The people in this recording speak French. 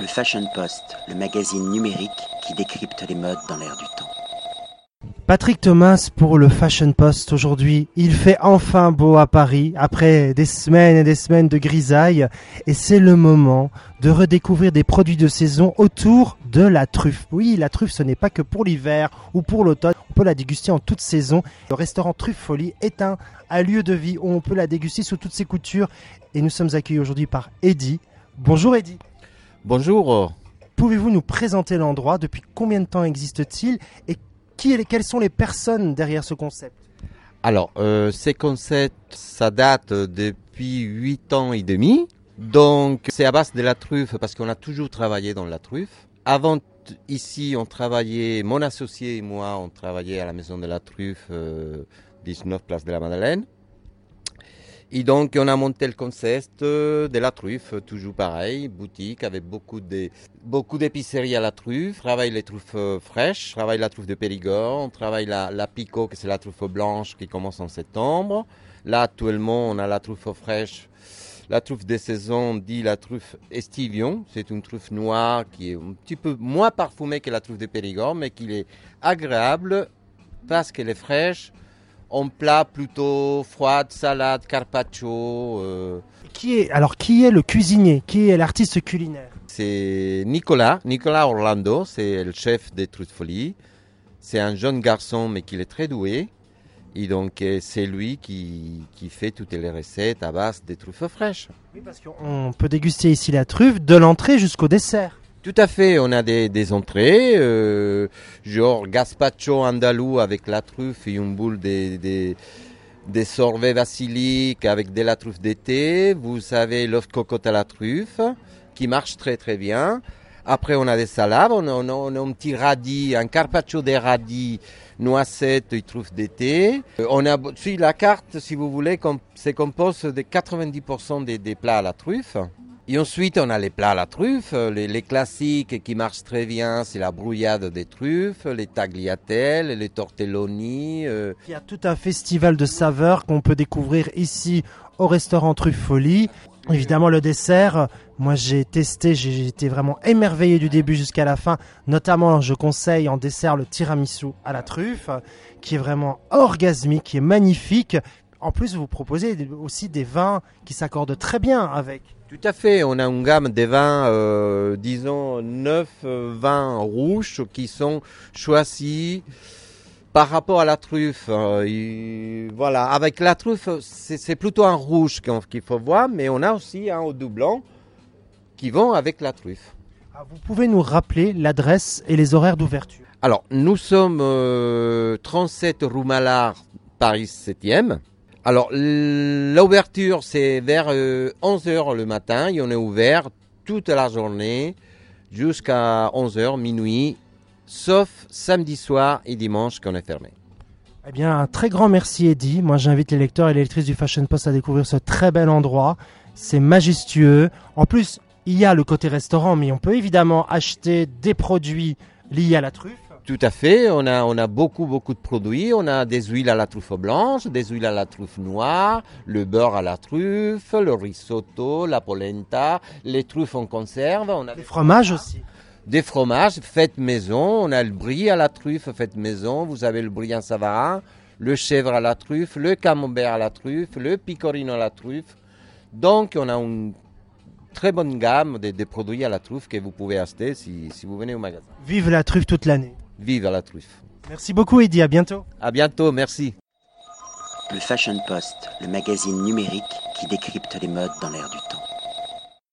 Le Fashion Post, le magazine numérique qui décrypte les modes dans l'air du temps. Patrick Thomas pour le Fashion Post aujourd'hui. Il fait enfin beau à Paris après des semaines et des semaines de grisaille et c'est le moment de redécouvrir des produits de saison autour de la truffe. Oui, la truffe ce n'est pas que pour l'hiver ou pour l'automne, on peut la déguster en toute saison. Le restaurant Truffe Folie est un, un lieu de vie où on peut la déguster sous toutes ses coutures et nous sommes accueillis aujourd'hui par Eddy. Bonjour Eddy. Bonjour. Pouvez-vous nous présenter l'endroit? Depuis combien de temps existe-t-il? Et qui quelles sont les personnes derrière ce concept? Alors, euh, ces concepts, ça date depuis 8 ans et demi. Donc, c'est à base de la truffe parce qu'on a toujours travaillé dans la truffe. Avant, ici, on travaillait, mon associé et moi, on travaillait à la maison de la truffe, euh, 19 place de la Madeleine. Et donc, on a monté le concept euh, de la truffe, toujours pareil, boutique avec beaucoup beaucoup d'épiceries à la truffe. On travaille les truffes euh, fraîches, on travaille la truffe de Périgord, on travaille la, la picot, que c'est la truffe blanche qui commence en septembre. Là, actuellement, on a la truffe fraîche. La truffe des saisons dit la truffe Estivion. C'est une truffe noire qui est un petit peu moins parfumée que la truffe de Périgord, mais qui est agréable parce qu'elle est fraîche. En plat plutôt froide, salade, carpaccio. euh, Qui est alors qui est le cuisinier? Qui est l'artiste culinaire? C'est Nicolas, Nicolas Orlando, c'est le chef des Folie. C'est un jeune garçon, mais qui est très doué. Et donc, euh, c'est lui qui, qui fait toutes les recettes à base des truffes fraîches. Oui, parce qu'on peut déguster ici la truffe de l'entrée jusqu'au dessert. Tout à fait, on a des, des entrées, euh, genre gazpacho andalou avec la truffe et une boule de, de- des sorbets avec de la truffe d'été. Vous avez l'œuf cocotte à la truffe qui marche très très bien. Après, on a des salades, on a, on a- un petit radis, un carpaccio des radis, noisettes et truffes d'été. Euh, On a, si la carte, si vous voulez, com- c'est composé de 90% des, des plats à la truffe. Et ensuite, on a les plats à la truffe, euh, les, classiques qui marchent très bien, c'est la brouillade des truffes, les tagliatelles, les tortelloni. euh, Il y a tout un festival de saveurs qu'on peut découvrir ici au restaurant Truffe Folie. Évidemment, le dessert, moi j'ai testé, j'ai été vraiment émerveillé du début jusqu'à la fin. Notamment, je conseille en dessert le tiramisu à la truffe, qui est vraiment orgasmique, qui est magnifique. En plus, vous proposez aussi des vins qui s'accordent très bien avec. Tout à fait, on a une gamme de vins, euh, disons, neuf euh, vins rouges qui sont choisis par rapport à la truffe. euh, et voilà, avec la truffe, c'est plutôt un rouge qu'il faut voir, mais on a aussi un au blanc qui vont avec la truffe. Ah, Vous pouvez nous rappeler l'adresse et les horaires d'ouverture Alors, nous sommes euh, 37 rue Malard, Paris 7e. Alors, l'ouverture, c'est vers 11h le matin et on est ouvert toute la journée jusqu'à 11h, minuit, sauf samedi soir et dimanche qu'on est fermé. Eh bien, un très grand merci Eddy. Moi, j'invite les lecteurs et les lectrices du Fashion Post à découvrir ce très bel endroit. C'est majestueux. En plus, il y a le côté restaurant, mais on peut évidemment acheter des produits liés à la truffe. Tout à fait, on a, on a beaucoup, beaucoup de produits. On a des huiles à la truffe blanche, des huiles à la truffe noire, le beurre à la truffe, le risotto, la polenta, les truffes en conserve. On a Des fromages aussi. des fromages faits maison. On a le brie à la truffe fait maison. Vous avez le brie en savarin, le chèvre à la truffe, le camembert à la truffe, le picorino à la truffe. Donc, on a une très bonne gamme de, de produits à la truffe que vous pouvez acheter si, si vous venez au magasin. Vive la truffe toute l'année. Vive à la truffe. Merci beaucoup Eddy, à bientôt. À bientôt, merci. Le Fashion Post, le magazine numérique qui décrypte les modes dans l'air du temps.